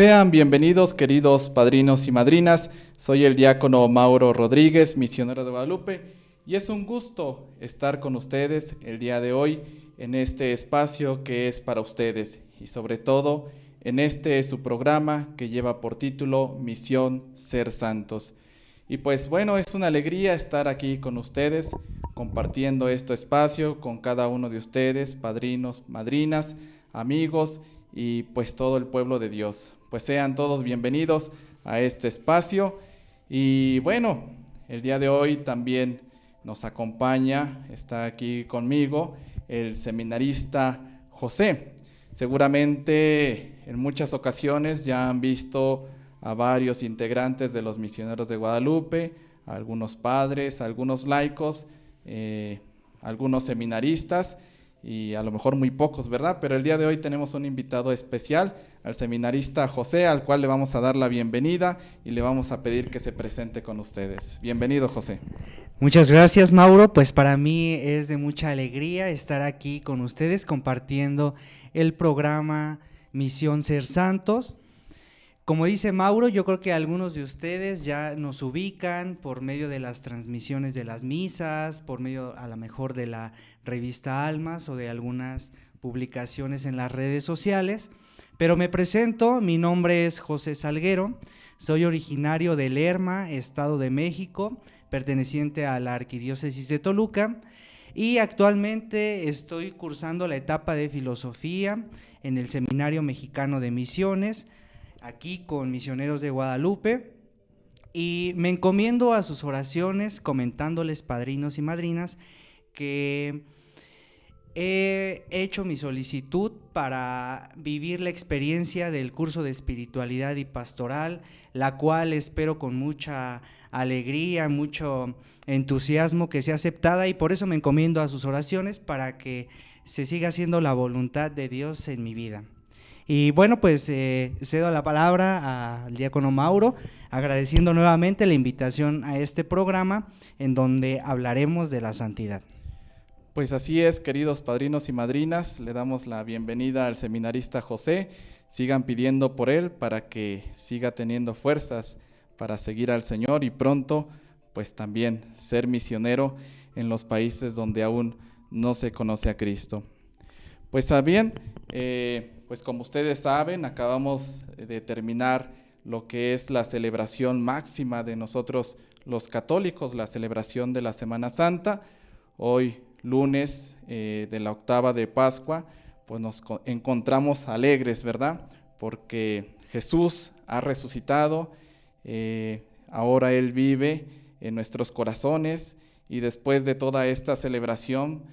Sean bienvenidos queridos padrinos y madrinas, soy el diácono Mauro Rodríguez, misionero de Guadalupe, y es un gusto estar con ustedes el día de hoy en este espacio que es para ustedes y sobre todo en este su programa que lleva por título Misión Ser Santos. Y pues bueno, es una alegría estar aquí con ustedes compartiendo este espacio con cada uno de ustedes, padrinos, madrinas, amigos y pues todo el pueblo de Dios. Pues sean todos bienvenidos a este espacio. Y bueno, el día de hoy también nos acompaña, está aquí conmigo, el seminarista José. Seguramente en muchas ocasiones ya han visto a varios integrantes de los misioneros de Guadalupe, algunos padres, algunos laicos, eh, algunos seminaristas y a lo mejor muy pocos, ¿verdad? Pero el día de hoy tenemos un invitado especial, al seminarista José, al cual le vamos a dar la bienvenida y le vamos a pedir que se presente con ustedes. Bienvenido, José. Muchas gracias, Mauro. Pues para mí es de mucha alegría estar aquí con ustedes compartiendo el programa Misión Ser Santos. Como dice Mauro, yo creo que algunos de ustedes ya nos ubican por medio de las transmisiones de las misas, por medio a lo mejor de la revista Almas o de algunas publicaciones en las redes sociales. Pero me presento, mi nombre es José Salguero, soy originario de Lerma, Estado de México, perteneciente a la Arquidiócesis de Toluca y actualmente estoy cursando la etapa de filosofía en el Seminario Mexicano de Misiones, aquí con Misioneros de Guadalupe. Y me encomiendo a sus oraciones comentándoles, padrinos y madrinas, que he hecho mi solicitud para vivir la experiencia del curso de espiritualidad y pastoral, la cual espero con mucha alegría, mucho entusiasmo que sea aceptada y por eso me encomiendo a sus oraciones para que se siga haciendo la voluntad de Dios en mi vida. Y bueno, pues eh, cedo la palabra al diácono Mauro, agradeciendo nuevamente la invitación a este programa en donde hablaremos de la santidad. Pues así es, queridos padrinos y madrinas, le damos la bienvenida al seminarista José. Sigan pidiendo por él para que siga teniendo fuerzas para seguir al Señor y pronto, pues también ser misionero en los países donde aún no se conoce a Cristo. Pues bien, eh, pues como ustedes saben, acabamos de terminar lo que es la celebración máxima de nosotros los católicos, la celebración de la Semana Santa. Hoy lunes eh, de la octava de Pascua, pues nos encontramos alegres, ¿verdad? Porque Jesús ha resucitado, eh, ahora Él vive en nuestros corazones y después de toda esta celebración,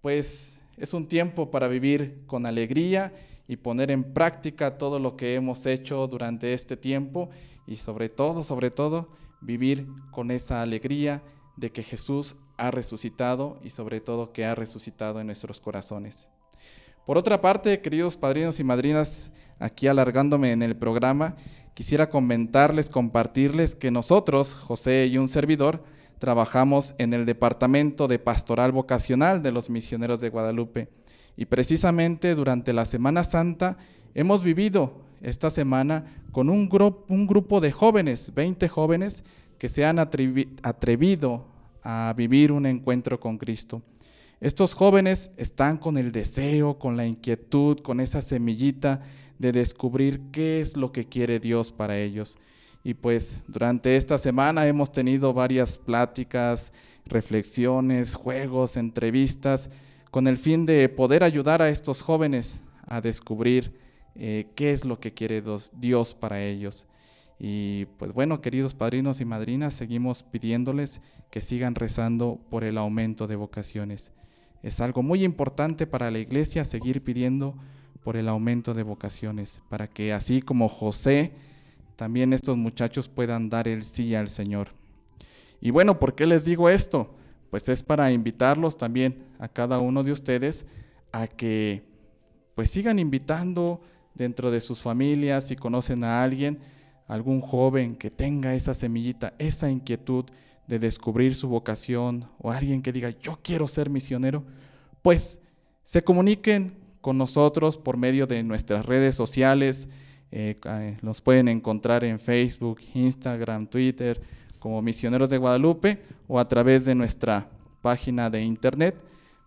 pues es un tiempo para vivir con alegría y poner en práctica todo lo que hemos hecho durante este tiempo y sobre todo, sobre todo, vivir con esa alegría de que Jesús ha resucitado y sobre todo que ha resucitado en nuestros corazones. Por otra parte, queridos padrinos y madrinas, aquí alargándome en el programa, quisiera comentarles, compartirles que nosotros, José y un servidor, trabajamos en el Departamento de Pastoral Vocacional de los Misioneros de Guadalupe. Y precisamente durante la Semana Santa hemos vivido esta semana con un, un grupo de jóvenes, 20 jóvenes, que se han atrevido a vivir un encuentro con Cristo. Estos jóvenes están con el deseo, con la inquietud, con esa semillita de descubrir qué es lo que quiere Dios para ellos. Y pues durante esta semana hemos tenido varias pláticas, reflexiones, juegos, entrevistas, con el fin de poder ayudar a estos jóvenes a descubrir eh, qué es lo que quiere Dios para ellos. Y pues bueno, queridos padrinos y madrinas, seguimos pidiéndoles que sigan rezando por el aumento de vocaciones. Es algo muy importante para la iglesia seguir pidiendo por el aumento de vocaciones, para que así como José, también estos muchachos puedan dar el sí al Señor. Y bueno, ¿por qué les digo esto? Pues es para invitarlos también a cada uno de ustedes a que pues sigan invitando dentro de sus familias, si conocen a alguien, algún joven que tenga esa semillita, esa inquietud de descubrir su vocación o alguien que diga yo quiero ser misionero, pues se comuniquen con nosotros por medio de nuestras redes sociales, Eh, eh, los pueden encontrar en Facebook, Instagram, Twitter, como Misioneros de Guadalupe o a través de nuestra página de internet.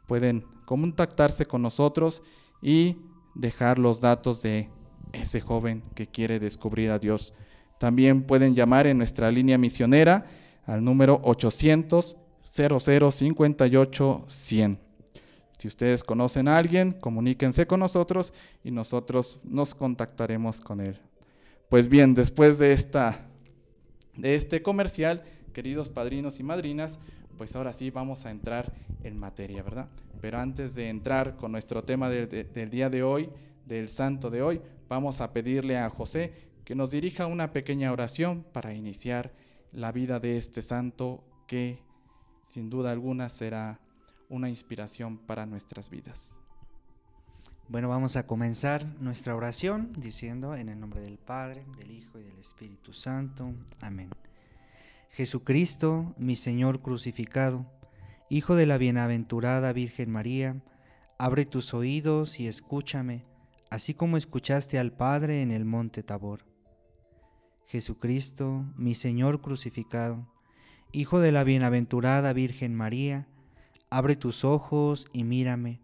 Pueden contactarse con nosotros y dejar los datos de ese joven que quiere descubrir a Dios. También pueden llamar en nuestra línea misionera al número 800 0058 100. Si ustedes conocen a alguien, comuníquense con nosotros y nosotros nos contactaremos con él. Pues bien, después de, esta, de este comercial, queridos padrinos y madrinas, pues ahora sí vamos a entrar en materia, ¿verdad? Pero antes de entrar con nuestro tema del día de hoy, del santo de hoy, vamos a pedirle a José que nos dirija una pequeña oración para iniciar la vida de este santo que sin duda alguna será una inspiración para nuestras vidas. Bueno, vamos a comenzar nuestra oración diciendo en el nombre del Padre, del Hijo y del Espíritu Santo. Amén. Jesucristo, mi Señor crucificado, Hijo de la bienaventurada Virgen María, abre tus oídos y escúchame, así como escuchaste al Padre en el monte Tabor. Jesucristo, mi Señor crucificado, Hijo de la bienaventurada Virgen María, abre tus ojos y mírame,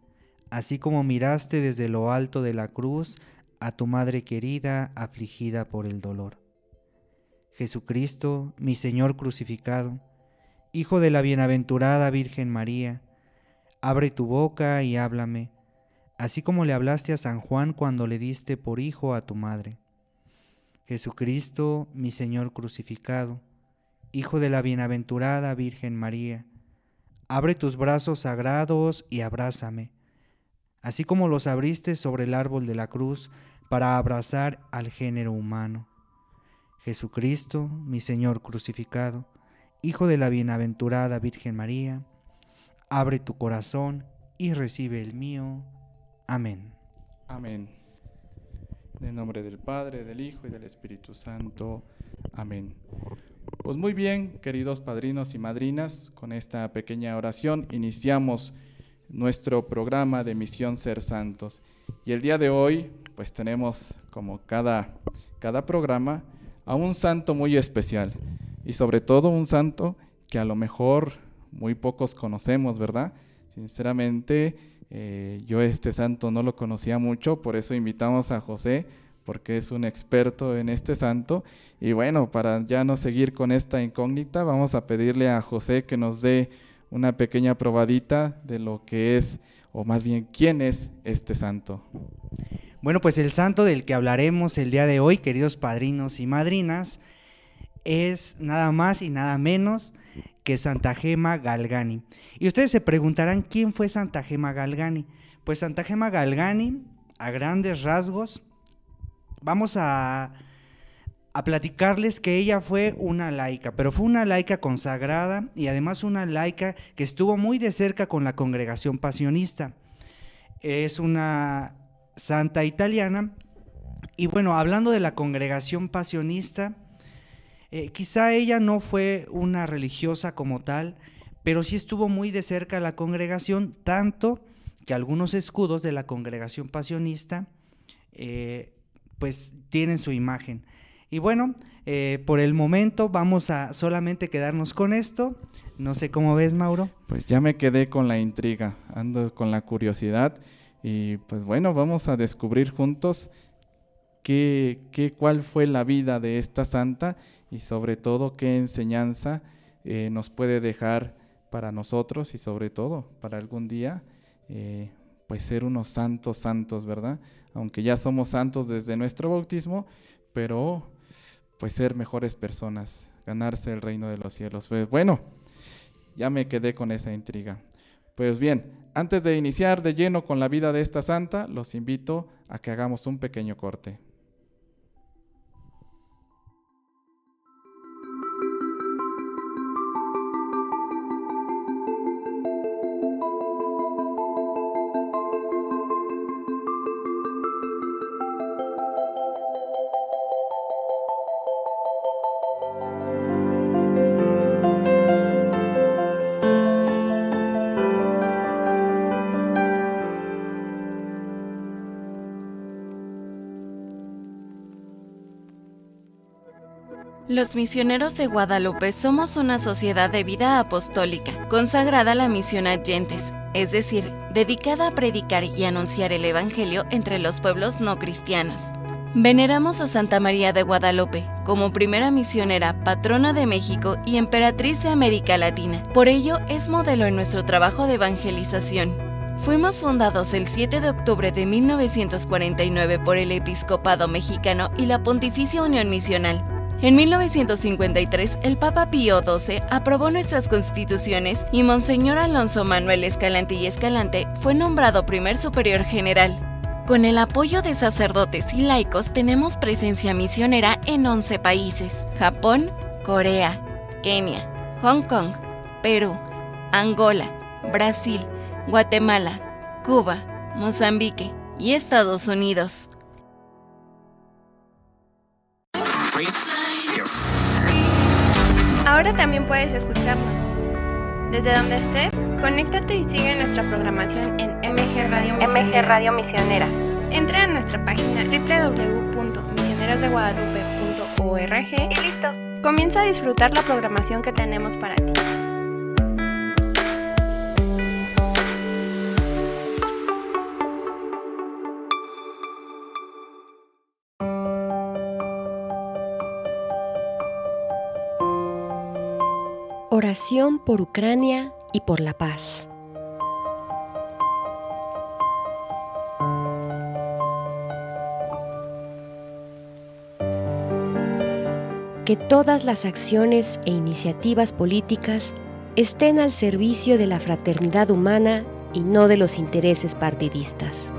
así como miraste desde lo alto de la cruz a tu Madre querida afligida por el dolor. Jesucristo, mi Señor crucificado, Hijo de la bienaventurada Virgen María, abre tu boca y háblame, así como le hablaste a San Juan cuando le diste por hijo a tu madre. Jesucristo, mi Señor crucificado, Hijo de la bienaventurada Virgen María, abre tus brazos sagrados y abrázame, así como los abriste sobre el árbol de la cruz para abrazar al género humano. Jesucristo, mi Señor crucificado, Hijo de la bienaventurada Virgen María, abre tu corazón y recibe el mío. Amén. Amén. En nombre del Padre, del Hijo y del Espíritu Santo. Amén. Pues muy bien, queridos padrinos y madrinas, con esta pequeña oración iniciamos nuestro programa de Misión Ser Santos. Y el día de hoy, pues tenemos como cada, cada programa a un santo muy especial y sobre todo un santo que a lo mejor muy pocos conocemos, ¿verdad? Sinceramente, eh, yo este santo no lo conocía mucho, por eso invitamos a José porque es un experto en este santo. Y bueno, para ya no seguir con esta incógnita, vamos a pedirle a José que nos dé una pequeña probadita de lo que es, o más bien, quién es este santo. Bueno, pues el santo del que hablaremos el día de hoy, queridos padrinos y madrinas, es nada más y nada menos que Santa Gema Galgani. Y ustedes se preguntarán quién fue Santa Gema Galgani. Pues Santa Gema Galgani, a grandes rasgos, vamos a, platicarles que ella fue una laica, pero fue una laica consagrada y además una laica que estuvo muy de cerca con la congregación pasionista. Es una santa italiana. Y bueno, hablando de la congregación pasionista, eh, quizá ella no fue una religiosa como tal, pero sí estuvo muy de cerca la congregación, tanto que algunos escudos de la congregación pasionista eh, pues tienen su imagen. Y bueno, eh, por el momento vamos a solamente quedarnos con esto. No sé cómo ves, Mauro. Pues ya me quedé con la intriga, ando con la curiosidad y pues bueno, vamos a descubrir juntos qué, qué cuál fue la vida de esta santa y sobre todo qué enseñanza eh, nos puede dejar para nosotros y sobre todo para algún día eh, pues ser unos santos santos, ¿verdad? aunque ya somos santos desde nuestro bautismo, pero pues ser mejores personas, ganarse el reino de los cielos. Pues bueno, ya me quedé con esa intriga. Pues bien, antes de iniciar de lleno con la vida de esta santa, los invito a que hagamos un pequeño corte. Los misioneros de Guadalupe somos una sociedad de vida apostólica, consagrada a la misión a gentes, es decir, dedicada a predicar y anunciar el Evangelio entre los pueblos no cristianos. Veneramos a Santa María de Guadalupe como primera misionera, patrona de México y emperatriz de América Latina. Por ello, es modelo en nuestro trabajo de evangelización. Fuimos fundados el 7 de octubre de 1949 por el Episcopado Mexicano y la Pontificia Unión Misional en 1953, el Papa Pío XII aprobó nuestras constituciones y Monseñor Alonso Manuel Escalante y Escalante fue nombrado primer superior general. Con el apoyo de sacerdotes y laicos tenemos presencia misionera en 11 países, Japón, Corea, Kenia, Hong Kong, Perú, Angola, Brasil, Guatemala, Cuba, Mozambique y Estados Unidos. Ahora también puedes escucharnos. Desde donde estés, conéctate y sigue nuestra programación en MG Radio Misionera. MG Radio Misionera. Entra a nuestra página www.misionerosdeguadalupe.org y listo. Comienza a disfrutar la programación que tenemos para ti. Oración por Ucrania y por la paz. Que todas las acciones e iniciativas políticas estén al servicio de la fraternidad humana y no de los intereses partidistas.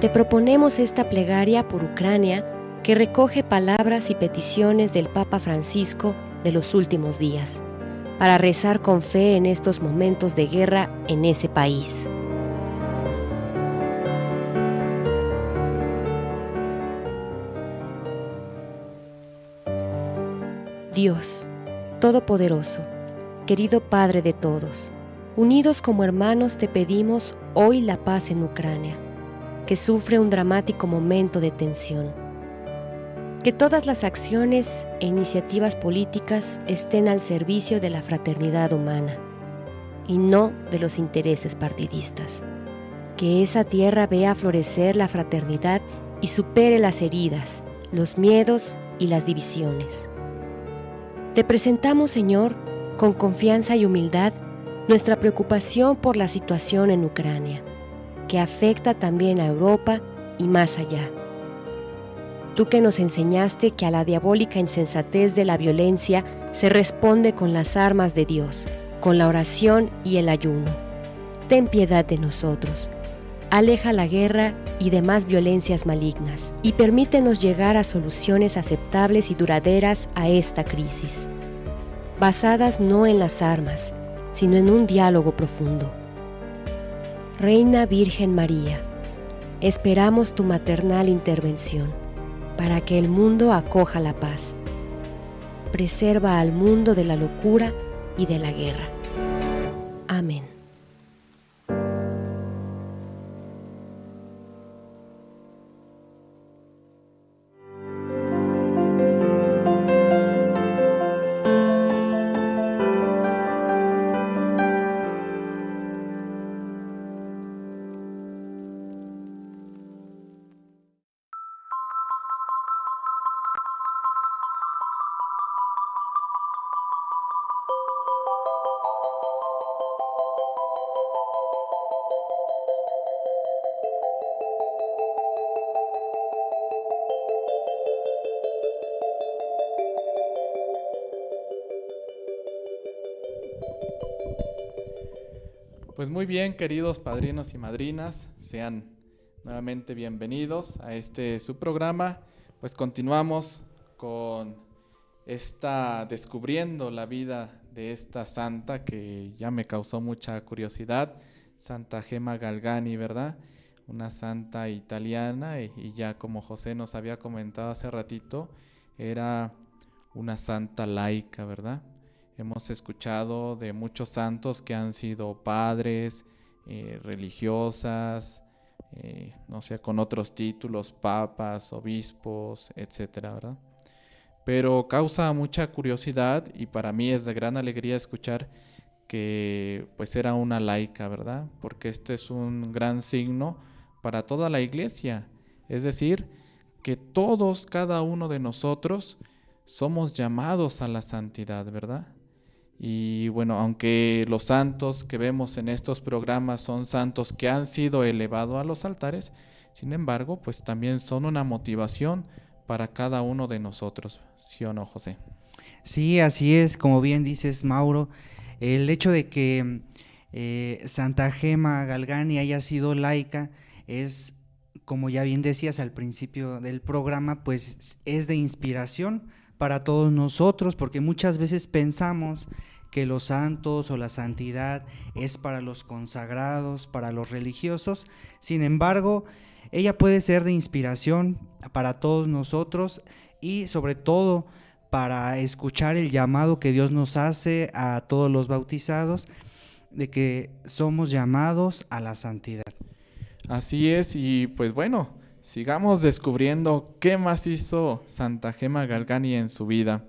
Te proponemos esta plegaria por Ucrania que recoge palabras y peticiones del Papa Francisco de los últimos días, para rezar con fe en estos momentos de guerra en ese país. Dios, Todopoderoso, querido Padre de todos, unidos como hermanos te pedimos hoy la paz en Ucrania, que sufre un dramático momento de tensión que todas las acciones e iniciativas políticas estén al servicio de la fraternidad humana y no de los intereses partidistas. Que esa tierra vea florecer la fraternidad y supere las heridas, los miedos y las divisiones. Te presentamos, Señor, con confianza y humildad, nuestra preocupación por la situación en Ucrania, que afecta también a Europa y más allá tú que nos enseñaste que a la diabólica insensatez de la violencia se responde con las armas de Dios, con la oración y el ayuno. Ten piedad de nosotros. Aleja la guerra y demás violencias malignas y permítenos llegar a soluciones aceptables y duraderas a esta crisis, basadas no en las armas, sino en un diálogo profundo. Reina Virgen María, esperamos tu maternal intervención para que el mundo acoja la paz. Preserva al mundo de la locura y de la guerra. Amén. Pues muy bien, queridos padrinos y madrinas, sean nuevamente bienvenidos a este su programa. Pues continuamos con esta descubriendo la vida de esta santa que ya me causó mucha curiosidad, Santa Gema Galgani, ¿verdad? Una santa italiana y ya como José nos había comentado hace ratito, era una santa laica, ¿verdad? Hemos escuchado de muchos santos que han sido padres, eh, religiosas, eh, no sé, con otros títulos, papas, obispos, etcétera, ¿verdad? Pero causa mucha curiosidad y para mí es de gran alegría escuchar que pues era una laica, ¿verdad? Porque este es un gran signo para toda la iglesia. Es decir, que todos, cada uno de nosotros, somos llamados a la santidad, ¿verdad? Y bueno, aunque los santos que vemos en estos programas son santos que han sido elevados a los altares, sin embargo, pues también son una motivación para cada uno de nosotros, ¿sí o no, José? Sí, así es, como bien dices, Mauro, el hecho de que eh, Santa Gema Galgani haya sido laica es como ya bien decías al principio del programa, pues es de inspiración para todos nosotros, porque muchas veces pensamos que los santos o la santidad es para los consagrados, para los religiosos. Sin embargo, ella puede ser de inspiración para todos nosotros y sobre todo para escuchar el llamado que Dios nos hace a todos los bautizados de que somos llamados a la santidad. Así es, y pues bueno, sigamos descubriendo qué más hizo Santa Gema Galgani en su vida.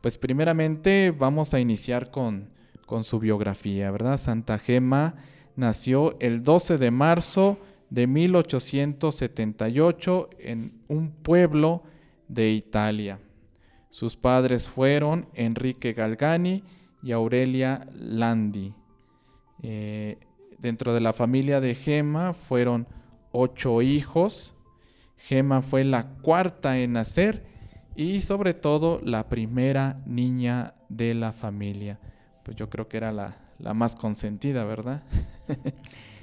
Pues primeramente vamos a iniciar con, con su biografía, ¿verdad? Santa Gema nació el 12 de marzo de 1878 en un pueblo de Italia. Sus padres fueron Enrique Galgani y Aurelia Landi. Eh, Dentro de la familia de Gema fueron ocho hijos. Gema fue la cuarta en nacer y sobre todo la primera niña de la familia. Pues yo creo que era la, más consentida, ¿verdad?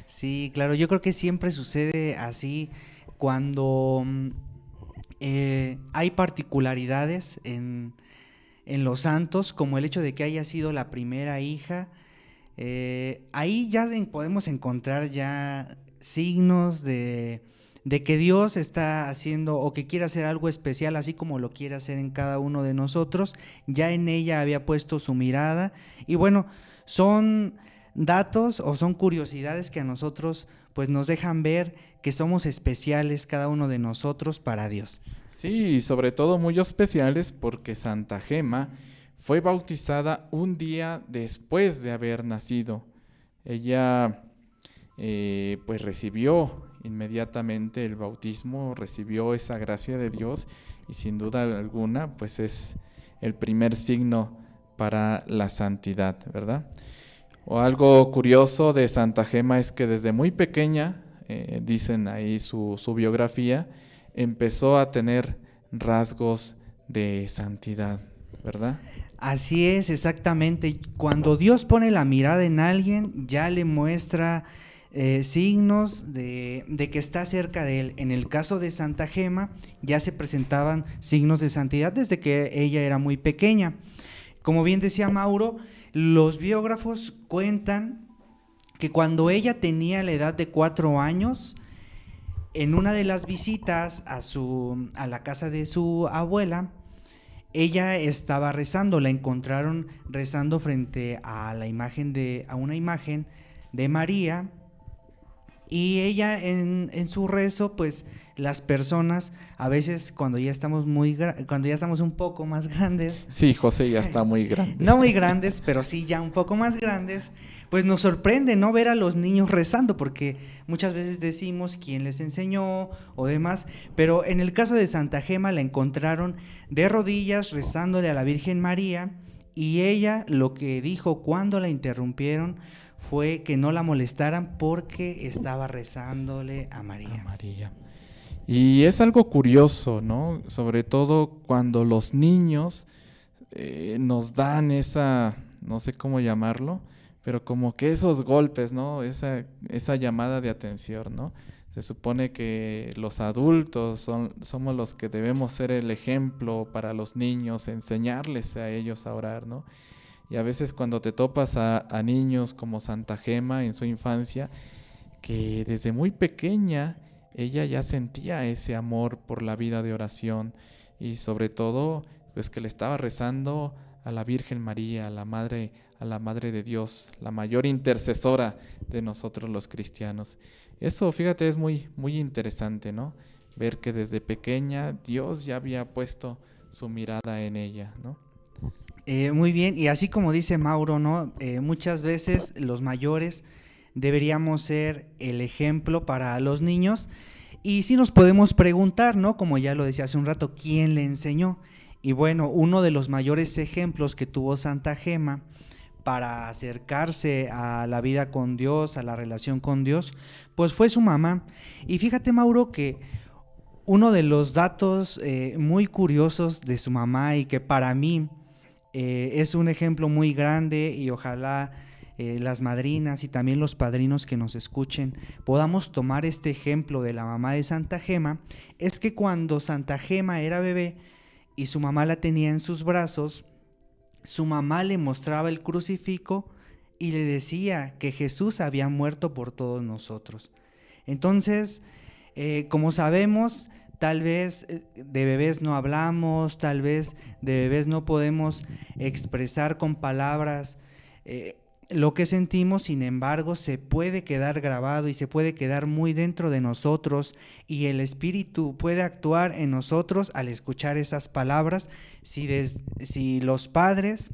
sí, claro, yo creo que siempre sucede así cuando mm, eh, hay particularidades en, en los santos, como el hecho de que haya sido la primera hija eh, ahí ya podemos encontrar ya signos de, que Dios está haciendo o que quiere hacer algo especial, así como lo quiere hacer en cada uno de nosotros. Ya en ella había puesto su mirada. Y bueno, son datos o son curiosidades que a nosotros pues nos dejan ver que somos especiales cada uno de nosotros para Dios. Sí, sobre todo muy especiales porque Santa Gema fue bautizada un día después de haber nacido. Ella eh, pues recibió inmediatamente el bautismo, recibió esa gracia de Dios y sin duda alguna pues es el primer signo para la santidad, ¿verdad? O algo curioso de Santa Gema es que desde muy pequeña, eh, dicen ahí su, su biografía, empezó a tener rasgos de santidad, ¿verdad? Así es, exactamente. Cuando Dios pone la mirada en alguien, ya le muestra eh, signos de, que está cerca de él. En el caso de Santa Gema, ya se presentaban signos de santidad desde que ella era muy pequeña. Como bien decía Mauro, los biógrafos cuentan que cuando ella tenía la edad de cuatro años, en una de las visitas a, su, a la casa de su abuela, ella estaba rezando, la encontraron rezando frente a la imagen de, a una imagen de María, y ella en, en su rezo, pues las personas a veces cuando ya estamos muy cuando ya estamos un poco más grandes sí José ya está muy grande. no muy grandes pero sí ya un poco más grandes pues nos sorprende no ver a los niños rezando porque muchas veces decimos quién les enseñó o demás pero en el caso de Santa Gema la encontraron de rodillas rezándole a la Virgen María y ella lo que dijo cuando la interrumpieron fue que no la molestaran porque estaba rezándole a María. María. Y es algo curioso, ¿no? Sobre todo cuando los niños eh, nos dan esa, no sé cómo llamarlo, pero como que esos golpes, ¿no? Esa, esa llamada de atención, ¿no? Se supone que los adultos son, somos los que debemos ser el ejemplo para los niños, enseñarles a ellos a orar, ¿no? Y a veces cuando te topas a, niños como Santa Gema en su infancia, que desde muy pequeña ella ya sentía ese amor por la vida de oración y sobre todo pues que le estaba rezando a la Virgen María, a la Madre, a la Madre de Dios, la mayor intercesora de nosotros los cristianos. Eso, fíjate, es muy, muy interesante, ¿no? Ver que desde pequeña Dios ya había puesto su mirada en ella, ¿no? Eh, muy bien, y así como dice Mauro, ¿no? Eh, muchas veces los mayores deberíamos ser el ejemplo para los niños. Y si nos podemos preguntar, ¿no? Como ya lo decía hace un rato, ¿quién le enseñó? Y bueno, uno de los mayores ejemplos que tuvo Santa Gema para acercarse a la vida con Dios, a la relación con Dios, pues fue su mamá. Y fíjate, Mauro, que uno de los datos eh, muy curiosos de su mamá y que para mí eh, es un ejemplo muy grande y ojalá eh, las madrinas y también los padrinos que nos escuchen podamos tomar este ejemplo de la mamá de Santa Gema, es que cuando Santa Gema era bebé, y su mamá la tenía en sus brazos, su mamá le mostraba el crucifijo y le decía que Jesús había muerto por todos nosotros. Entonces, eh, como sabemos, tal vez eh, de bebés no hablamos, tal vez de bebés no podemos expresar con palabras eh, lo que sentimos, sin embargo, se puede quedar grabado y se puede quedar muy dentro de nosotros y el Espíritu puede actuar en nosotros al escuchar esas palabras si, si los padres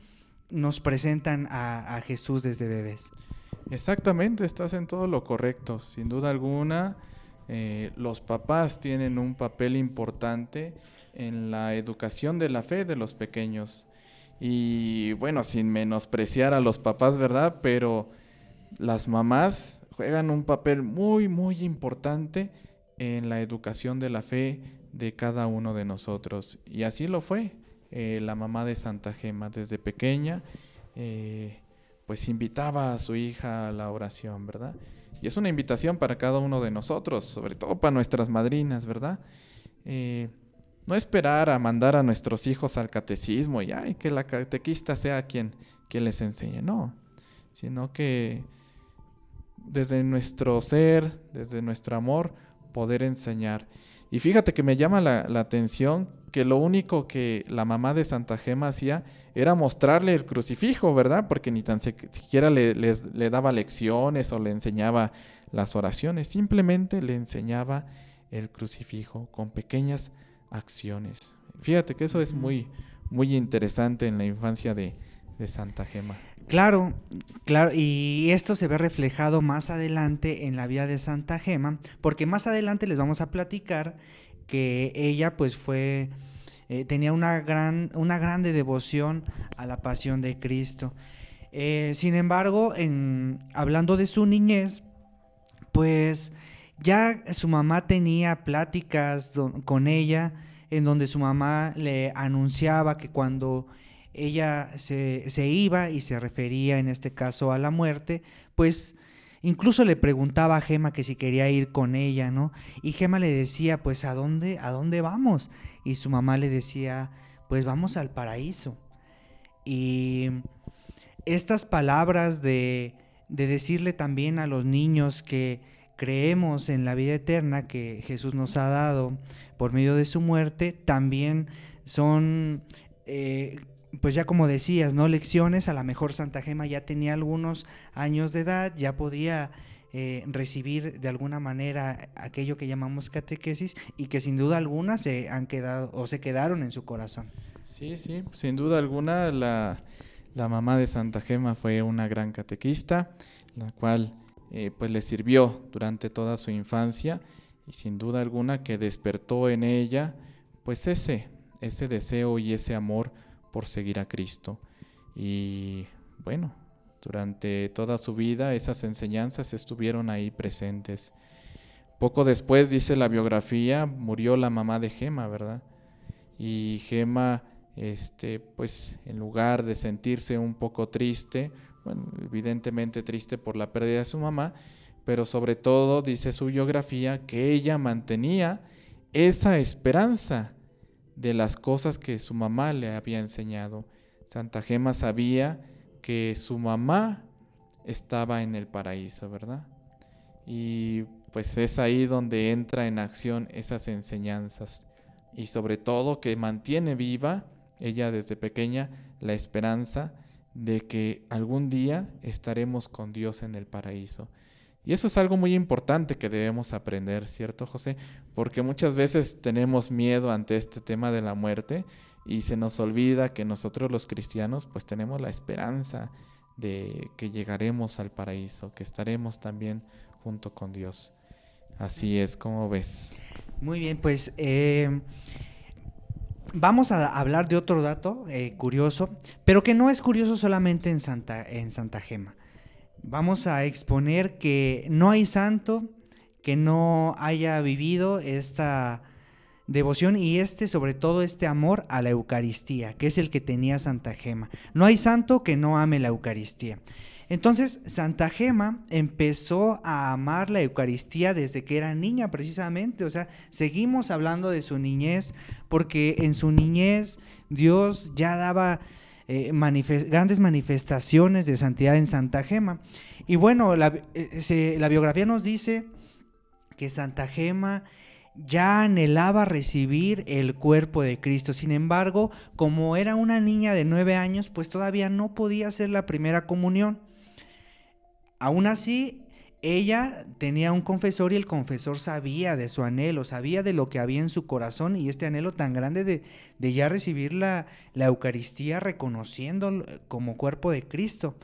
nos presentan a, Jesús desde bebés. Exactamente, estás en todo lo correcto. Sin duda alguna, eh, los papás tienen un papel importante en la educación de la fe de los pequeños. Y bueno, sin menospreciar a los papás, ¿verdad? Pero las mamás juegan un papel muy, muy importante en la educación de la fe de cada uno de nosotros. Y así lo fue eh, la mamá de Santa Gema desde pequeña. Eh, pues invitaba a su hija a la oración, ¿verdad? Y es una invitación para cada uno de nosotros, sobre todo para nuestras madrinas, ¿verdad? Eh, no esperar a mandar a nuestros hijos al catecismo y que la catequista sea quien les enseñe, no, sino que desde nuestro ser, desde nuestro amor, poder enseñar. Y fíjate que me llama la, atención que lo único que la mamá de Santa Gema hacía era mostrarle el crucifijo, ¿verdad? Porque ni tan siquiera le, le daba lecciones o le enseñaba las oraciones, simplemente le enseñaba el crucifijo con pequeñas acciones. Fíjate que eso es muy, muy interesante en la infancia de, Santa Gema. Claro, claro, y esto se ve reflejado más adelante en la vida de Santa Gema, porque más adelante les vamos a platicar que ella pues fue, eh, tenía una, gran, una grande devoción a la pasión de Cristo. Eh, sin embargo, en, hablando de su niñez, pues ya su mamá tenía pláticas con ella en donde su mamá le anunciaba que cuando ella se, iba y se refería en este caso a la muerte, pues incluso le preguntaba a Gema que si quería ir con ella, ¿no? Y Gema le decía, pues ¿a dónde, a dónde vamos? Y su mamá le decía, pues vamos al paraíso. Y estas palabras de, de decirle también a los niños que creemos en la vida eterna que Jesús nos ha dado por medio de su muerte, también son, eh, pues ya como decías, ¿no? Lecciones, a lo mejor Santa Gema ya tenía algunos años de edad, ya podía eh, recibir de alguna manera aquello que llamamos catequesis y que sin duda alguna se han quedado o se quedaron en su corazón. Sí, sí, sin duda alguna la, la mamá de Santa Gema fue una gran catequista, la cual eh, pues le sirvió durante toda su infancia y sin duda alguna que despertó en ella pues ese, ese deseo y ese amor por seguir a Cristo. Y bueno, durante toda su vida esas enseñanzas estuvieron ahí presentes. Poco después, dice la biografía, murió la mamá de Gema, ¿verdad? Y Gema, este, pues en lugar de sentirse un poco triste, bueno, evidentemente triste por la pérdida de su mamá, pero sobre todo dice su biografía que ella mantenía esa esperanza de las cosas que su mamá le había enseñado. Santa Gema sabía que su mamá estaba en el paraíso, ¿verdad? Y pues es ahí donde entra en acción esas enseñanzas y sobre todo que mantiene viva ella desde pequeña la esperanza de que algún día estaremos con Dios en el paraíso. Y eso es algo muy importante que debemos aprender, ¿cierto, José? Porque muchas veces tenemos miedo ante este tema de la muerte y se nos olvida que nosotros los cristianos pues tenemos la esperanza de que llegaremos al paraíso, que estaremos también junto con Dios. Así es, como ves? Muy bien, pues eh, vamos a hablar de otro dato eh, curioso, pero que no es curioso solamente en Santa, en Santa Gema. Vamos a exponer que no hay santo que no haya vivido esta devoción y este, sobre todo, este amor a la Eucaristía, que es el que tenía Santa Gema. No hay santo que no ame la Eucaristía. Entonces, Santa Gema empezó a amar la Eucaristía desde que era niña, precisamente. O sea, seguimos hablando de su niñez, porque en su niñez Dios ya daba eh, grandes manifestaciones de santidad en Santa Gema. Y bueno, la, eh, la biografía nos dice que Santa Gema ya anhelaba recibir el cuerpo de Cristo. Sin embargo, como era una niña de nueve años, pues todavía no podía hacer la primera comunión. Aún así, ella tenía un confesor y el confesor sabía de su anhelo, sabía de lo que había en su corazón y este anhelo tan grande de, ya recibir la, la Eucaristía reconociendo como cuerpo de Cristo.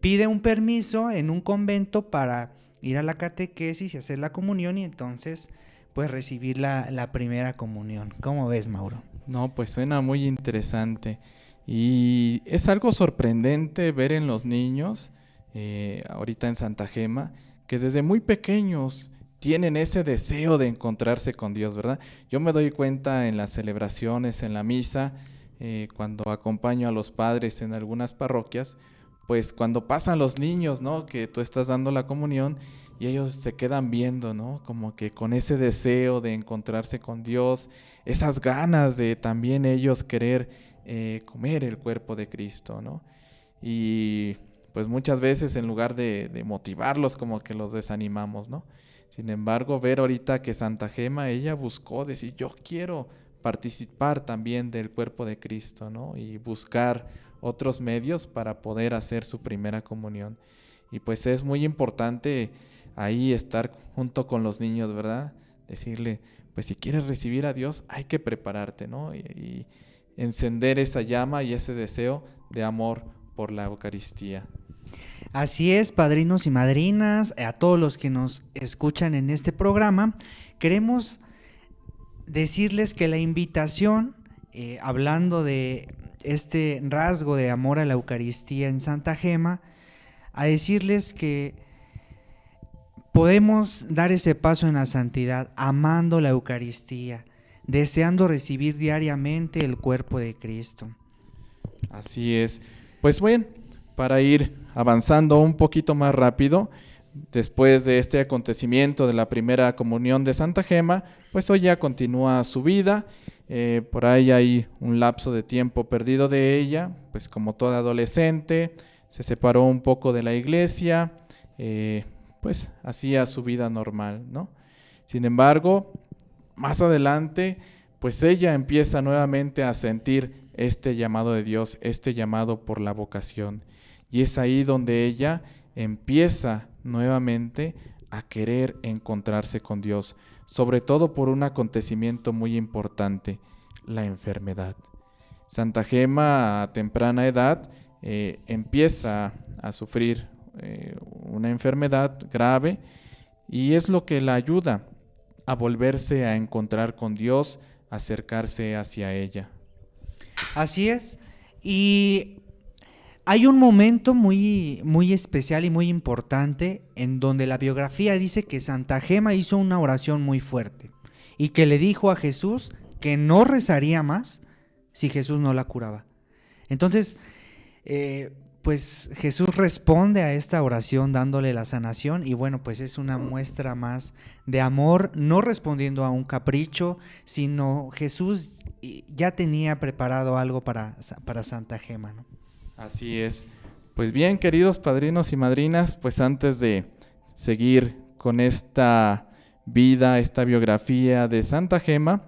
Pide un permiso en un convento para ir a la catequesis y hacer la comunión y entonces pues recibir la, la primera comunión. ¿Cómo ves, Mauro? No, pues suena muy interesante y es algo sorprendente ver en los niños eh, ahorita en Santa Gema, que desde muy pequeños tienen ese deseo de encontrarse con Dios, ¿verdad? Yo me doy cuenta en las celebraciones, en la misa, eh, cuando acompaño a los padres en algunas parroquias, pues cuando pasan los niños, ¿no? Que tú estás dando la comunión y ellos se quedan viendo, ¿no? Como que con ese deseo de encontrarse con Dios, esas ganas de también ellos querer eh, comer el cuerpo de Cristo, ¿no? Y pues muchas veces en lugar de, motivarlos como que los desanimamos, ¿no? Sin embargo, ver ahorita que Santa Gema, ella buscó decir, yo quiero participar también del cuerpo de Cristo, ¿no? Y buscar otros medios para poder hacer su primera comunión. Y pues es muy importante ahí estar junto con los niños, ¿verdad? Decirle, pues si quieres recibir a Dios, hay que prepararte, ¿no? y encender esa llama y ese deseo de amor por la Eucaristía. Así es, padrinos y madrinas, a todos los que nos escuchan en este programa, queremos decirles que la invitación, eh, hablando de este rasgo de amor a la Eucaristía en Santa Gema, a decirles que podemos dar ese paso en la santidad amando la Eucaristía, deseando recibir diariamente el cuerpo de Cristo. Así es. Pues bien, para ir avanzando un poquito más rápido, después de este acontecimiento de la primera comunión de Santa Gema, pues hoy ya continúa su vida. Eh, por ahí hay un lapso de tiempo perdido de ella, pues como toda adolescente, se separó un poco de la iglesia, eh, pues hacía su vida normal, ¿no? Sin embargo, más adelante, pues ella empieza nuevamente a sentir este llamado de Dios, este llamado por la vocación. Y es ahí donde ella empieza nuevamente a querer encontrarse con Dios, sobre todo por un acontecimiento muy importante, la enfermedad. Santa Gema a temprana edad eh, empieza a sufrir eh, una enfermedad grave y es lo que la ayuda a volverse a encontrar con Dios, acercarse hacia ella. Así es. Y hay un momento muy, muy especial y muy importante en donde la biografía dice que Santa Gema hizo una oración muy fuerte y que le dijo a Jesús que no rezaría más si Jesús no la curaba. Entonces, eh, pues Jesús responde a esta oración dándole la sanación y bueno, pues es una muestra más de amor, no respondiendo a un capricho, sino Jesús ya tenía preparado algo para, para Santa Gema. ¿no? Así es. Pues bien, queridos padrinos y madrinas, pues antes de seguir con esta vida, esta biografía de Santa Gema,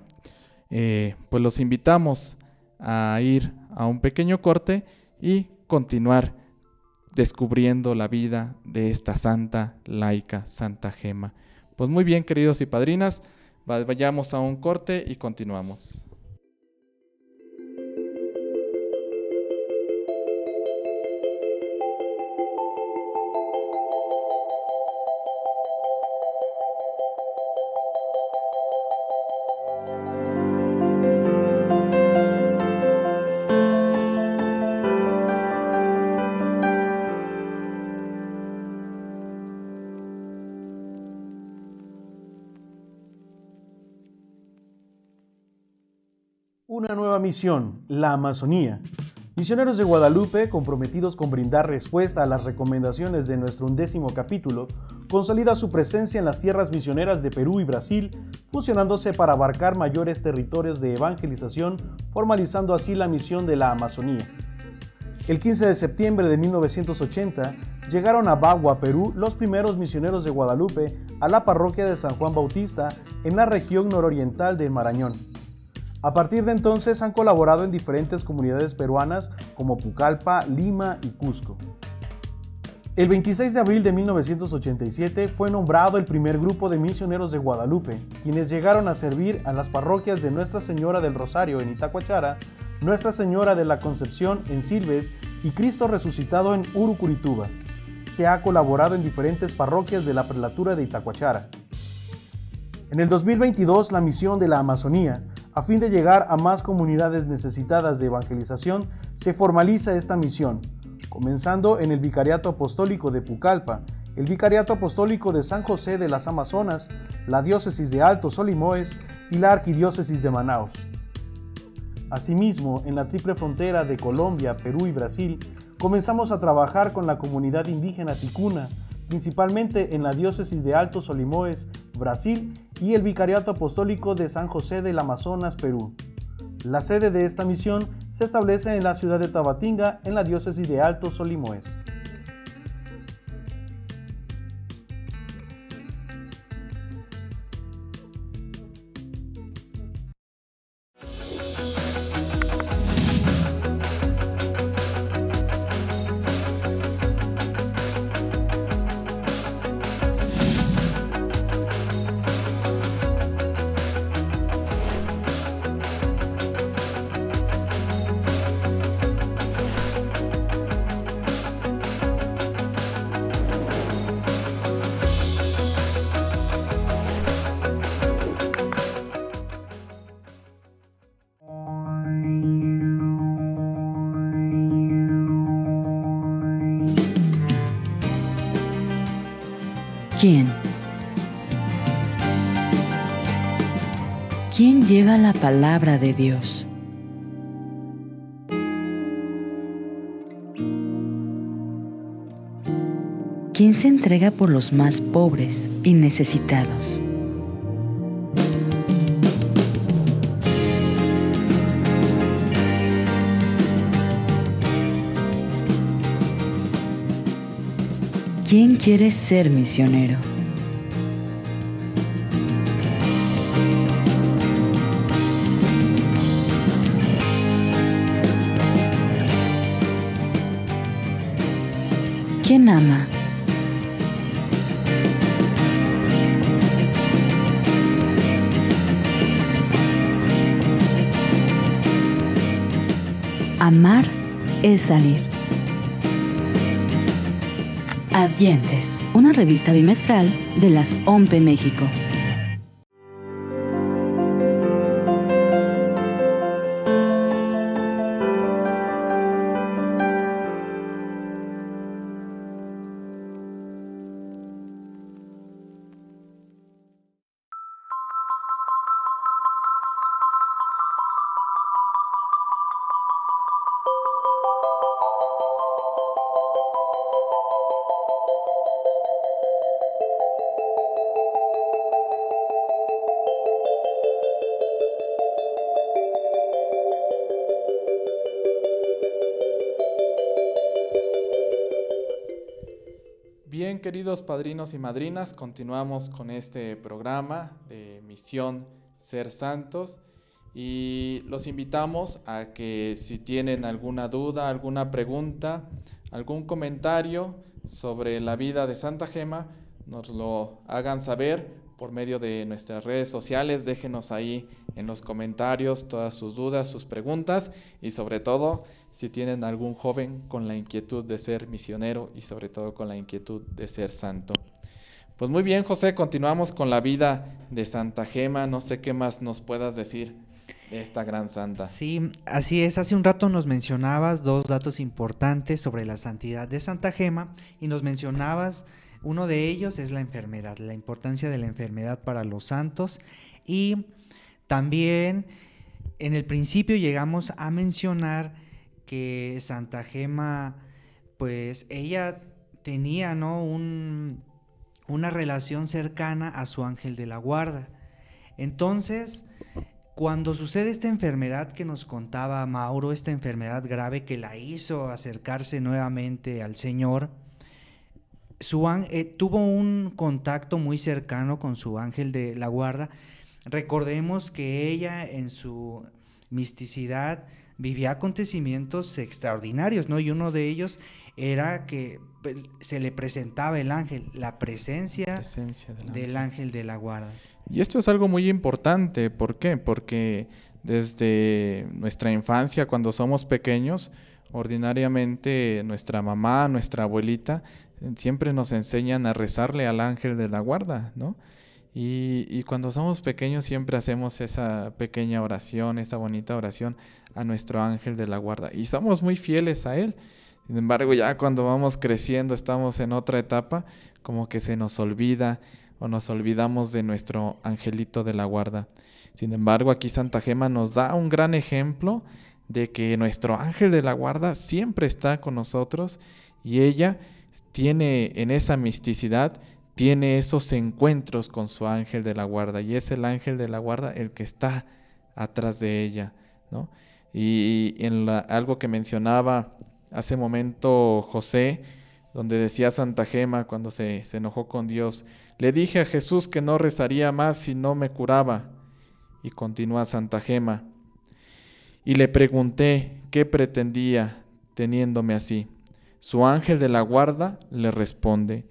eh, pues los invitamos a ir a un pequeño corte y continuar descubriendo la vida de esta santa laica, Santa Gema. Pues muy bien, queridos y padrinas, vayamos a un corte y continuamos. Misión, la Amazonía. Misioneros de Guadalupe, comprometidos con brindar respuesta a las recomendaciones de nuestro undécimo capítulo, consolida su presencia en las tierras misioneras de Perú y Brasil, fusionándose para abarcar mayores territorios de evangelización, formalizando así la misión de la Amazonía. El 15 de septiembre de 1980 llegaron a Bagua, Perú, los primeros misioneros de Guadalupe a la parroquia de San Juan Bautista en la región nororiental de Marañón. A partir de entonces han colaborado en diferentes comunidades peruanas como Pucallpa, Lima y Cusco. El 26 de abril de 1987 fue nombrado el primer grupo de misioneros de Guadalupe, quienes llegaron a servir a las parroquias de Nuestra Señora del Rosario en Itacuachara, Nuestra Señora de la Concepción en Silves y Cristo Resucitado en Urucurituba. Se ha colaborado en diferentes parroquias de la prelatura de Itacuachara. En el 2022, la misión de la Amazonía a fin de llegar a más comunidades necesitadas de evangelización, se formaliza esta misión, comenzando en el Vicariato Apostólico de Pucallpa, el Vicariato Apostólico de San José de las Amazonas, la Diócesis de Alto Solimoes y la Arquidiócesis de Manaos. Asimismo, en la triple frontera de Colombia, Perú y Brasil, comenzamos a trabajar con la comunidad indígena ticuna, principalmente en la diócesis de Alto Solimoes, Brasil, y el Vicariato Apostólico de San José del Amazonas, Perú. La sede de esta misión se establece en la ciudad de Tabatinga, en la diócesis de Alto Solimoes. ¿Quién lleva la palabra de Dios? ¿Quién se entrega por los más pobres y necesitados? ¿Quién quiere ser misionero? Amar es salir. Adientes, una revista bimestral de las OMPE México. Queridos padrinos y madrinas, continuamos con este programa de Misión Ser Santos y los invitamos a que si tienen alguna duda, alguna pregunta, algún comentario sobre la vida de Santa Gema, nos lo hagan saber por medio de nuestras redes sociales. Déjenos ahí en los comentarios todas sus dudas, sus preguntas y sobre todo si tienen algún joven con la inquietud de ser misionero y sobre todo con la inquietud de ser santo. Pues muy bien, José, continuamos con la vida de Santa Gema. No sé qué más nos puedas decir de esta gran santa. Sí, así es. Hace un rato nos mencionabas dos datos importantes sobre la santidad de Santa Gema y nos mencionabas uno de ellos es la enfermedad, la importancia de la enfermedad para los santos y también en el principio llegamos a mencionar que Santa Gema, pues ella tenía, ¿no? Un, una relación cercana a su ángel de la guarda. Entonces, cuando sucede esta enfermedad que nos contaba Mauro, esta enfermedad grave que la hizo acercarse nuevamente al Señor, su, eh, tuvo un contacto muy cercano con su ángel de la guarda. Recordemos que ella en su misticidad vivía acontecimientos extraordinarios, ¿no? Y uno de ellos era que pues, se le presentaba el ángel, la presencia, del, ángel. de la guarda. Y esto es algo muy importante, ¿por qué? Porque desde nuestra infancia, cuando somos pequeños, ordinariamente nuestra mamá, nuestra abuelita, siempre nos enseñan a rezarle al ángel de la guarda, ¿no? Y, y, cuando somos pequeños siempre hacemos esa pequeña oración, esa bonita oración a nuestro ángel de la guarda. Y somos muy fieles a él. Sin embargo, ya cuando vamos creciendo, estamos en otra etapa, como que se nos olvida o nos olvidamos de nuestro angelito de la guarda. Sin embargo, aquí Santa Gema nos da un gran ejemplo de que nuestro ángel de la guarda siempre está con nosotros y ella tiene en esa misticidad, tiene esos encuentros con su ángel de la guarda y es el ángel de la guarda el que está atrás de ella, ¿no? Y en algo que mencionaba hace momento José, donde decía Santa Gema cuando se, se enojó con Dios, le dije a Jesús que no rezaría más si no me curaba. Y continúa Santa Gema. Y le pregunté qué pretendía teniéndome así. Su ángel de la guarda le responde,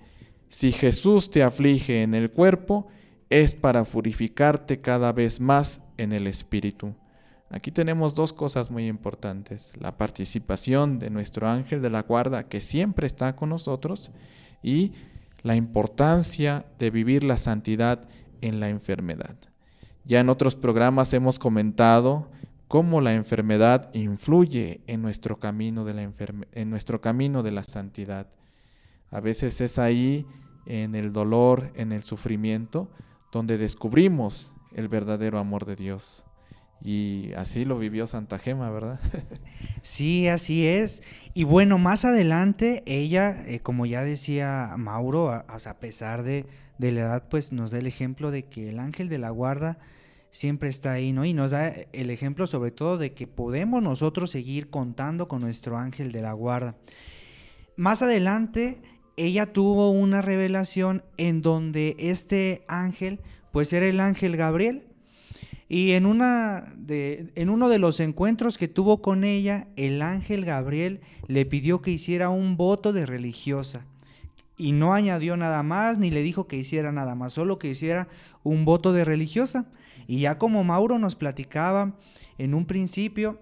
si Jesús te aflige en el cuerpo, es para purificarte cada vez más en el espíritu. Aquí tenemos dos cosas muy importantes, la participación de nuestro ángel de la guarda que siempre está con nosotros y la importancia de vivir la santidad en la enfermedad. Ya en otros programas hemos comentado cómo la enfermedad influye en nuestro camino de la, en nuestro camino de la santidad. A veces es ahí, en el dolor, en el sufrimiento, donde descubrimos el verdadero amor de Dios. Y así lo vivió Santa Gema, ¿verdad? sí, así es. Y bueno, más adelante ella, eh, como ya decía Mauro, a, a pesar de, de, la edad, pues nos da el ejemplo de que el ángel de la guarda siempre está ahí, ¿no? Y nos da el ejemplo sobre todo de que podemos nosotros seguir contando con nuestro ángel de la guarda. Más adelante, ella tuvo una revelación en donde este ángel, pues era el ángel Gabriel. Y en, una de, en uno de los encuentros que tuvo con ella, el ángel Gabriel le pidió que hiciera un voto de religiosa. Y no añadió nada más, ni le dijo que hiciera nada más, solo que hiciera un voto de religiosa. Y ya como Mauro nos platicaba en un principio,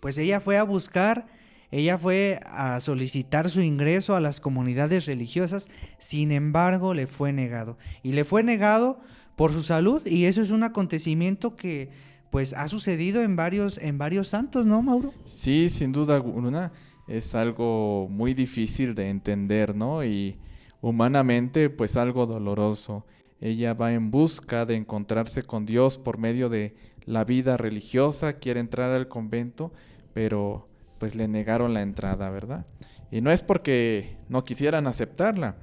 pues ella fue a buscar, ella fue a solicitar su ingreso a las comunidades religiosas, sin embargo le fue negado. Y le fue negado por su salud y eso es un acontecimiento que pues ha sucedido en varios, en varios santos, ¿no, Mauro? Sí, sin duda alguna. Es algo muy difícil de entender, ¿no? Y humanamente, pues algo doloroso. Ella va en busca de encontrarse con Dios por medio de la vida religiosa, quiere entrar al convento, pero pues le negaron la entrada, ¿verdad? Y no es porque no quisieran aceptarla,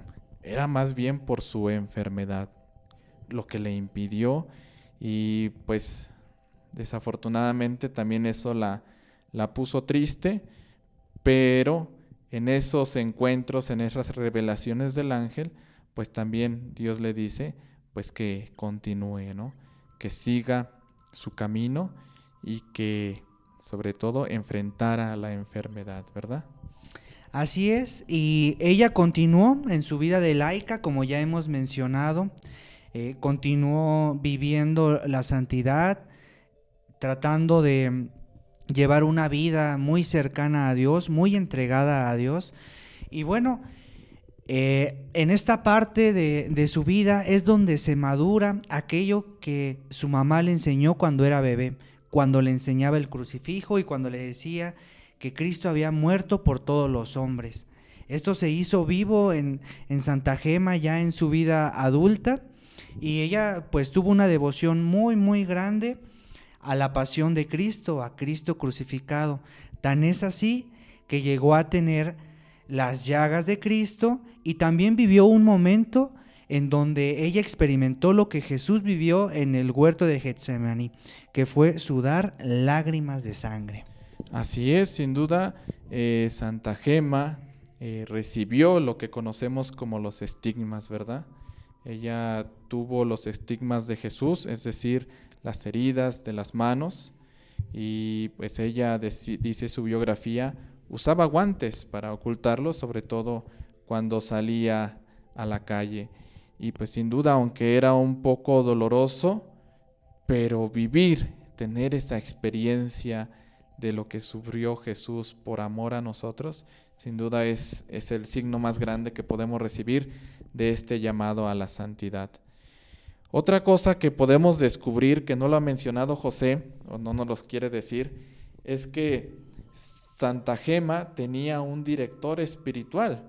era más bien por su enfermedad, lo que le impidió y pues desafortunadamente también eso la, la puso triste, pero en esos encuentros, en esas revelaciones del ángel, pues también Dios le dice, pues que continúe, ¿no? Que siga su camino y que sobre todo enfrentara la enfermedad, ¿verdad? Así es, y ella continuó en su vida de laica, como ya hemos mencionado, eh, continuó viviendo la santidad, tratando de llevar una vida muy cercana a Dios, muy entregada a Dios. Y bueno, eh, en esta parte de, su vida es donde se madura aquello que su mamá le enseñó cuando era bebé, cuando le enseñaba el crucifijo y cuando le decía que Cristo había muerto por todos los hombres. Esto se hizo vivo en, en Santa Gema ya en su vida adulta y ella pues tuvo una devoción muy muy grande a la pasión de Cristo, a Cristo crucificado. Tan es así que llegó a tener las llagas de Cristo y también vivió un momento en donde ella experimentó lo que Jesús vivió en el huerto de Getsemaní, que fue sudar lágrimas de sangre. Así es, sin duda, eh, Santa Gema eh, recibió lo que conocemos como los estigmas, ¿verdad? Ella tuvo los estigmas de Jesús, es decir, las heridas de las manos, y pues ella dice su biografía, usaba guantes para ocultarlos, sobre todo cuando salía a la calle. Y pues sin duda, aunque era un poco doloroso, pero vivir, tener esa experiencia de lo que sufrió Jesús por amor a nosotros, sin duda es, es el signo más grande que podemos recibir de este llamado a la santidad. Otra cosa que podemos descubrir, que no lo ha mencionado José, o no nos los quiere decir, es que Santa Gema tenía un director espiritual.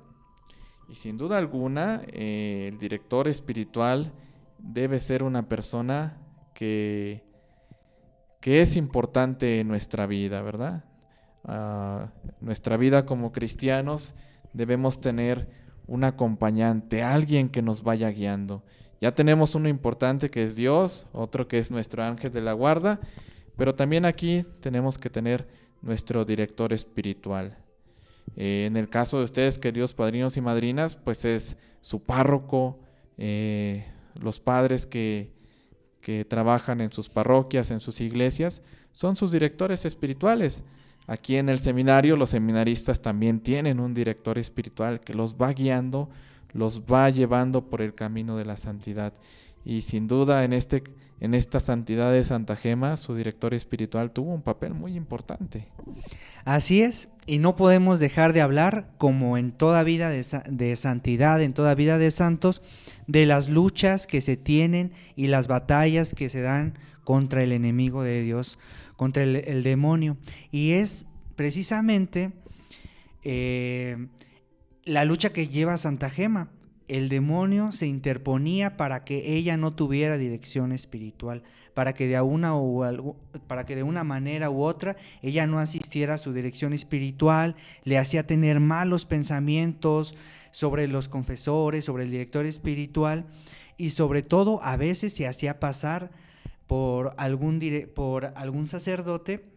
Y sin duda alguna, eh, el director espiritual debe ser una persona que, que es importante en nuestra vida, ¿verdad? Uh, nuestra vida como cristianos debemos tener un acompañante, alguien que nos vaya guiando. Ya tenemos uno importante que es Dios, otro que es nuestro ángel de la guarda, pero también aquí tenemos que tener nuestro director espiritual. Eh, en el caso de ustedes, queridos padrinos y madrinas, pues es su párroco, eh, los padres que, que trabajan en sus parroquias, en sus iglesias, son sus directores espirituales. Aquí en el seminario los seminaristas también tienen un director espiritual que los va guiando, los va llevando por el camino de la santidad. Y sin duda en, este, en esta santidad de Santa Gema, su director espiritual tuvo un papel muy importante. Así es, y no podemos dejar de hablar, como en toda vida de, santidad, en toda vida de santos, de las luchas que se tienen y las batallas que se dan contra el enemigo de Dios, contra el, el demonio. Y es precisamente eh, la lucha que lleva Santa Gema el demonio se interponía para que ella no tuviera dirección espiritual, para que de una o para que de una manera u otra ella no asistiera a su dirección espiritual, le hacía tener malos pensamientos sobre los confesores, sobre el director espiritual y sobre todo a veces se hacía pasar por algún por algún sacerdote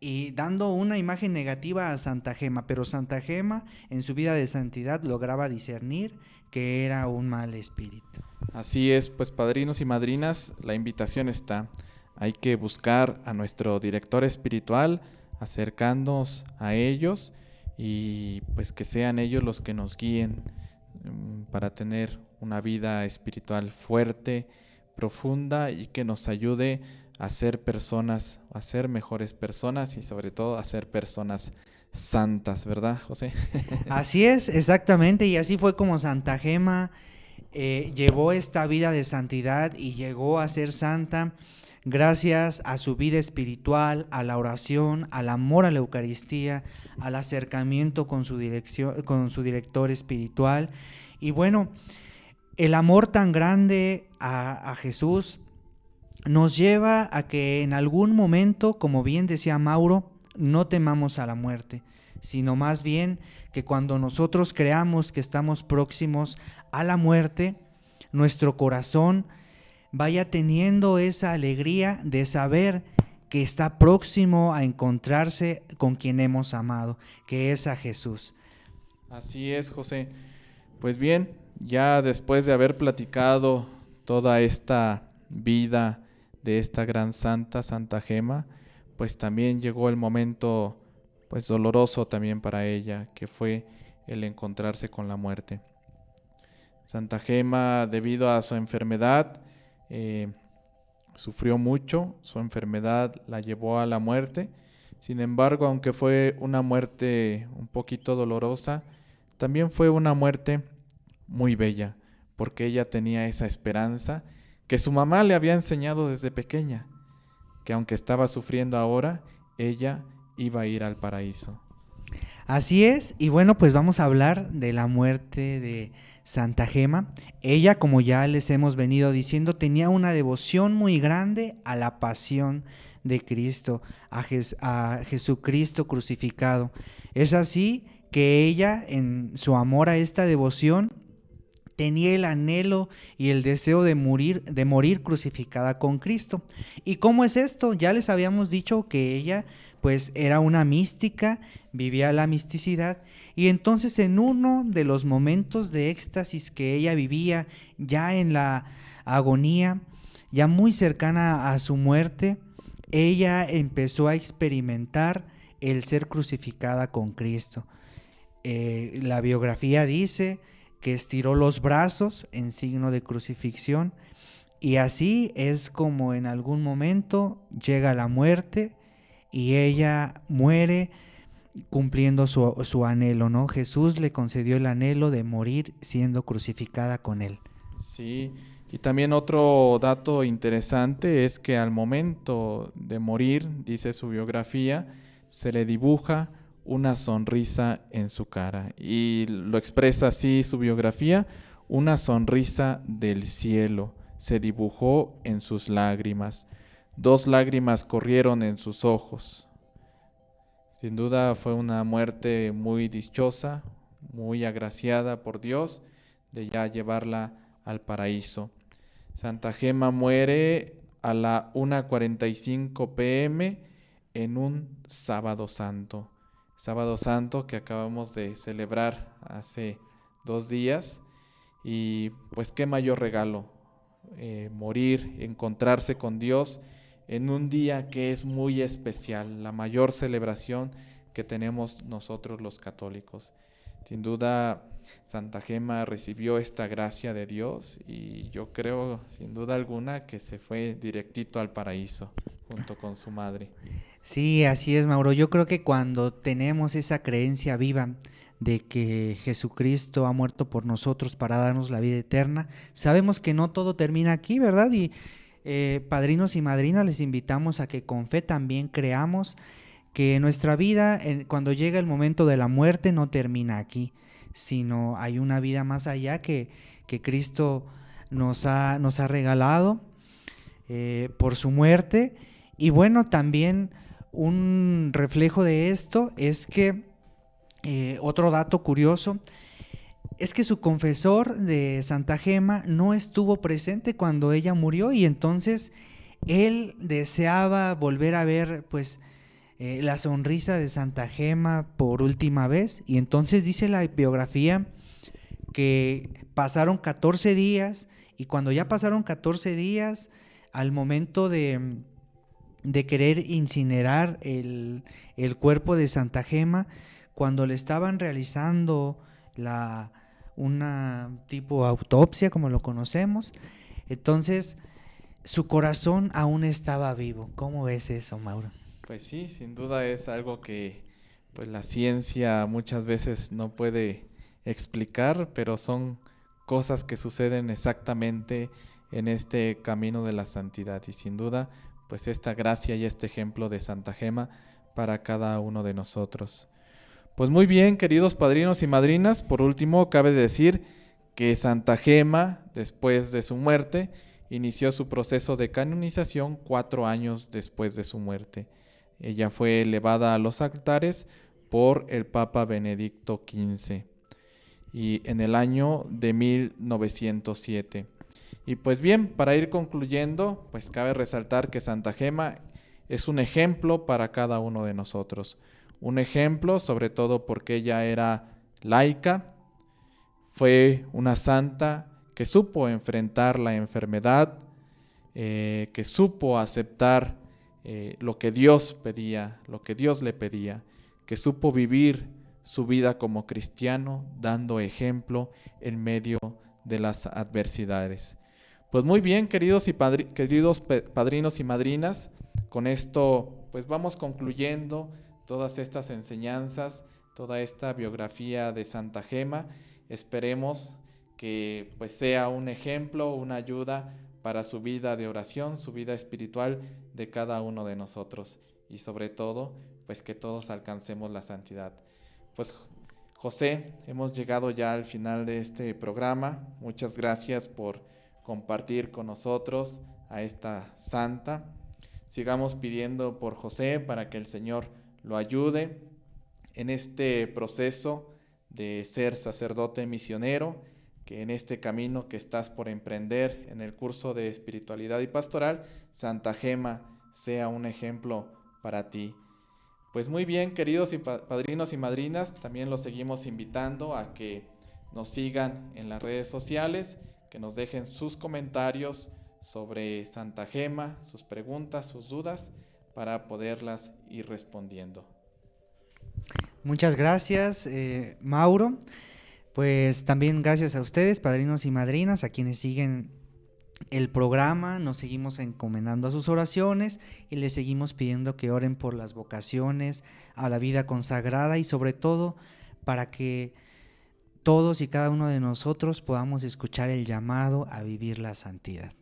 y dando una imagen negativa a Santa Gema, pero Santa Gema en su vida de santidad lograba discernir que era un mal espíritu. Así es, pues padrinos y madrinas, la invitación está. Hay que buscar a nuestro director espiritual, acercarnos a ellos y pues que sean ellos los que nos guíen mm, para tener una vida espiritual fuerte, profunda y que nos ayude a ser personas, a ser mejores personas y sobre todo a ser personas santas, ¿verdad, José? así es, exactamente, y así fue como Santa Gema eh, llevó esta vida de santidad y llegó a ser santa gracias a su vida espiritual, a la oración, al amor a la Eucaristía, al acercamiento con su, dirección, con su director espiritual. Y bueno, el amor tan grande a, a Jesús nos lleva a que en algún momento, como bien decía Mauro, no temamos a la muerte, sino más bien que cuando nosotros creamos que estamos próximos a la muerte, nuestro corazón vaya teniendo esa alegría de saber que está próximo a encontrarse con quien hemos amado, que es a Jesús. Así es, José. Pues bien, ya después de haber platicado toda esta vida de esta gran santa, Santa Gema, pues también llegó el momento pues doloroso también para ella, que fue el encontrarse con la muerte. Santa Gema, debido a su enfermedad, eh, sufrió mucho, su enfermedad la llevó a la muerte. Sin embargo, aunque fue una muerte un poquito dolorosa, también fue una muerte muy bella, porque ella tenía esa esperanza que su mamá le había enseñado desde pequeña, que aunque estaba sufriendo ahora, ella iba a ir al paraíso. Así es, y bueno, pues vamos a hablar de la muerte de Santa Gema. Ella, como ya les hemos venido diciendo, tenía una devoción muy grande a la pasión de Cristo, a, a Jesucristo crucificado. Es así que ella, en su amor a esta devoción, tenía el anhelo y el deseo de morir, de morir crucificada con Cristo. ¿Y cómo es esto? Ya les habíamos dicho que ella pues era una mística, vivía la misticidad, y entonces en uno de los momentos de éxtasis que ella vivía, ya en la agonía, ya muy cercana a su muerte, ella empezó a experimentar el ser crucificada con Cristo. Eh, la biografía dice que estiró los brazos en signo de crucifixión y así es como en algún momento llega la muerte y ella muere cumpliendo su, su, anhelo, ¿no? Jesús le concedió el anhelo de morir siendo crucificada con él. Sí, y también otro dato interesante es que al momento de morir, dice su biografía, se le dibuja una sonrisa en su cara. Y lo expresa así su biografía, una sonrisa del cielo se dibujó en sus lágrimas. Dos lágrimas corrieron en sus ojos. Sin duda fue una muerte muy dichosa, muy agraciada por Dios de ya llevarla al paraíso. Santa Gema muere a la 1.45 pm en un sábado santo. Sábado santo que acabamos de celebrar hace dos días. Y pues qué mayor regalo, eh, morir, encontrarse con Dios en un día que es muy especial, la mayor celebración que tenemos nosotros los católicos. Sin duda, Santa Gema recibió esta gracia de Dios y yo creo, sin duda alguna, que se fue directito al paraíso junto con su madre. Sí, así es, Mauro. Yo creo que cuando tenemos esa creencia viva de que Jesucristo ha muerto por nosotros para darnos la vida eterna, sabemos que no todo termina aquí, ¿verdad? Y eh, padrinos y madrinas, les invitamos a que con fe también creamos que nuestra vida, cuando llega el momento de la muerte, no termina aquí, sino hay una vida más allá que, que Cristo nos ha, nos ha regalado eh, por su muerte. Y bueno, también un reflejo de esto es que, eh, otro dato curioso, es que su confesor de Santa Gema no estuvo presente cuando ella murió y entonces él deseaba volver a ver pues eh, la sonrisa de Santa Gema por última vez. Y entonces dice la biografía que pasaron 14 días y cuando ya pasaron 14 días al momento de, de querer incinerar el, el cuerpo de Santa Gema, cuando le estaban realizando la, una tipo autopsia como lo conocemos. Entonces, su corazón aún estaba vivo. ¿Cómo ves eso, Mauro? Pues sí, sin duda es algo que pues la ciencia muchas veces no puede explicar, pero son cosas que suceden exactamente en este camino de la santidad y sin duda pues esta gracia y este ejemplo de Santa Gema para cada uno de nosotros. Pues muy bien, queridos padrinos y madrinas, por último cabe decir que Santa Gema, después de su muerte, inició su proceso de canonización cuatro años después de su muerte. Ella fue elevada a los altares por el Papa Benedicto XV y en el año de 1907. Y pues bien, para ir concluyendo, pues cabe resaltar que Santa Gema es un ejemplo para cada uno de nosotros un ejemplo, sobre todo porque ella era laica, fue una santa que supo enfrentar la enfermedad, eh, que supo aceptar eh, lo que Dios pedía, lo que Dios le pedía, que supo vivir su vida como cristiano, dando ejemplo en medio de las adversidades. Pues muy bien, queridos, y queridos padrinos y madrinas, con esto pues vamos concluyendo todas estas enseñanzas, toda esta biografía de Santa Gema. Esperemos que pues sea un ejemplo, una ayuda para su vida de oración, su vida espiritual de cada uno de nosotros y sobre todo pues que todos alcancemos la santidad. Pues José, hemos llegado ya al final de este programa. Muchas gracias por compartir con nosotros a esta santa. Sigamos pidiendo por José para que el Señor lo ayude en este proceso de ser sacerdote misionero, que en este camino que estás por emprender en el curso de espiritualidad y pastoral, Santa Gema sea un ejemplo para ti. Pues muy bien, queridos padrinos y madrinas, también los seguimos invitando a que nos sigan en las redes sociales, que nos dejen sus comentarios sobre Santa Gema, sus preguntas, sus dudas, para poderlas ir respondiendo. Muchas gracias, eh, Mauro. Pues también gracias a ustedes, padrinos y madrinas, a quienes siguen el programa, nos seguimos encomendando a sus oraciones y les seguimos pidiendo que oren por las vocaciones, a la vida consagrada y sobre todo para que todos y cada uno de nosotros podamos escuchar el llamado a vivir la santidad.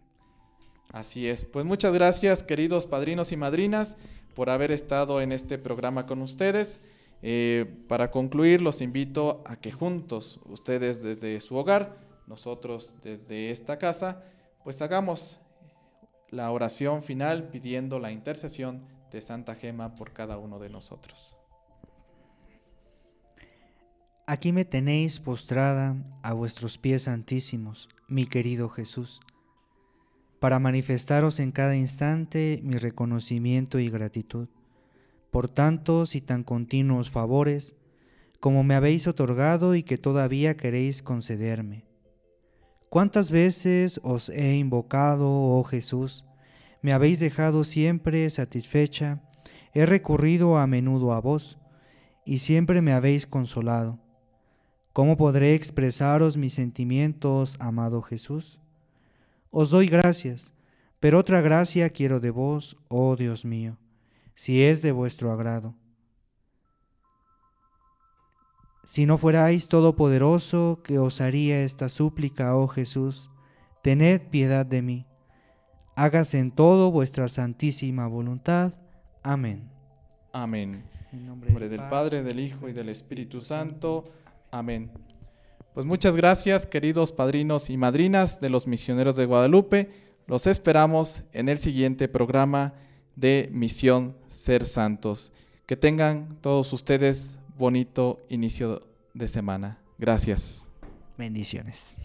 Así es, pues muchas gracias queridos padrinos y madrinas por haber estado en este programa con ustedes. Eh, para concluir, los invito a que juntos, ustedes desde su hogar, nosotros desde esta casa, pues hagamos la oración final pidiendo la intercesión de Santa Gema por cada uno de nosotros. Aquí me tenéis postrada a vuestros pies santísimos, mi querido Jesús, para manifestaros en cada instante mi reconocimiento y gratitud por tantos y tan continuos favores como me habéis otorgado y que todavía queréis concederme ¿Cuántas veces os he invocado, oh Jesús? Me habéis dejado siempre satisfecha, he recurrido a menudo a vos, y siempre me habéis consolado. ¿Cómo podré expresaros mis sentimientos, amado Jesús? Os doy gracias, pero otra gracia quiero de vos, oh Dios mío, si es de vuestro agrado. Si no fuerais todopoderoso, que os haría esta súplica, oh Jesús, tened piedad de mí. Hágase en todo vuestra santísima voluntad. Amén. Amén. En nombre, del, Padre, del Hijo y del Espíritu Santo. Amén. Pues muchas gracias, queridos padrinos y madrinas de los misioneros de Guadalupe. Los esperamos en el siguiente programa de Misión Ser Santos. Que tengan todos ustedes bonito inicio de semana. Gracias. Bendiciones.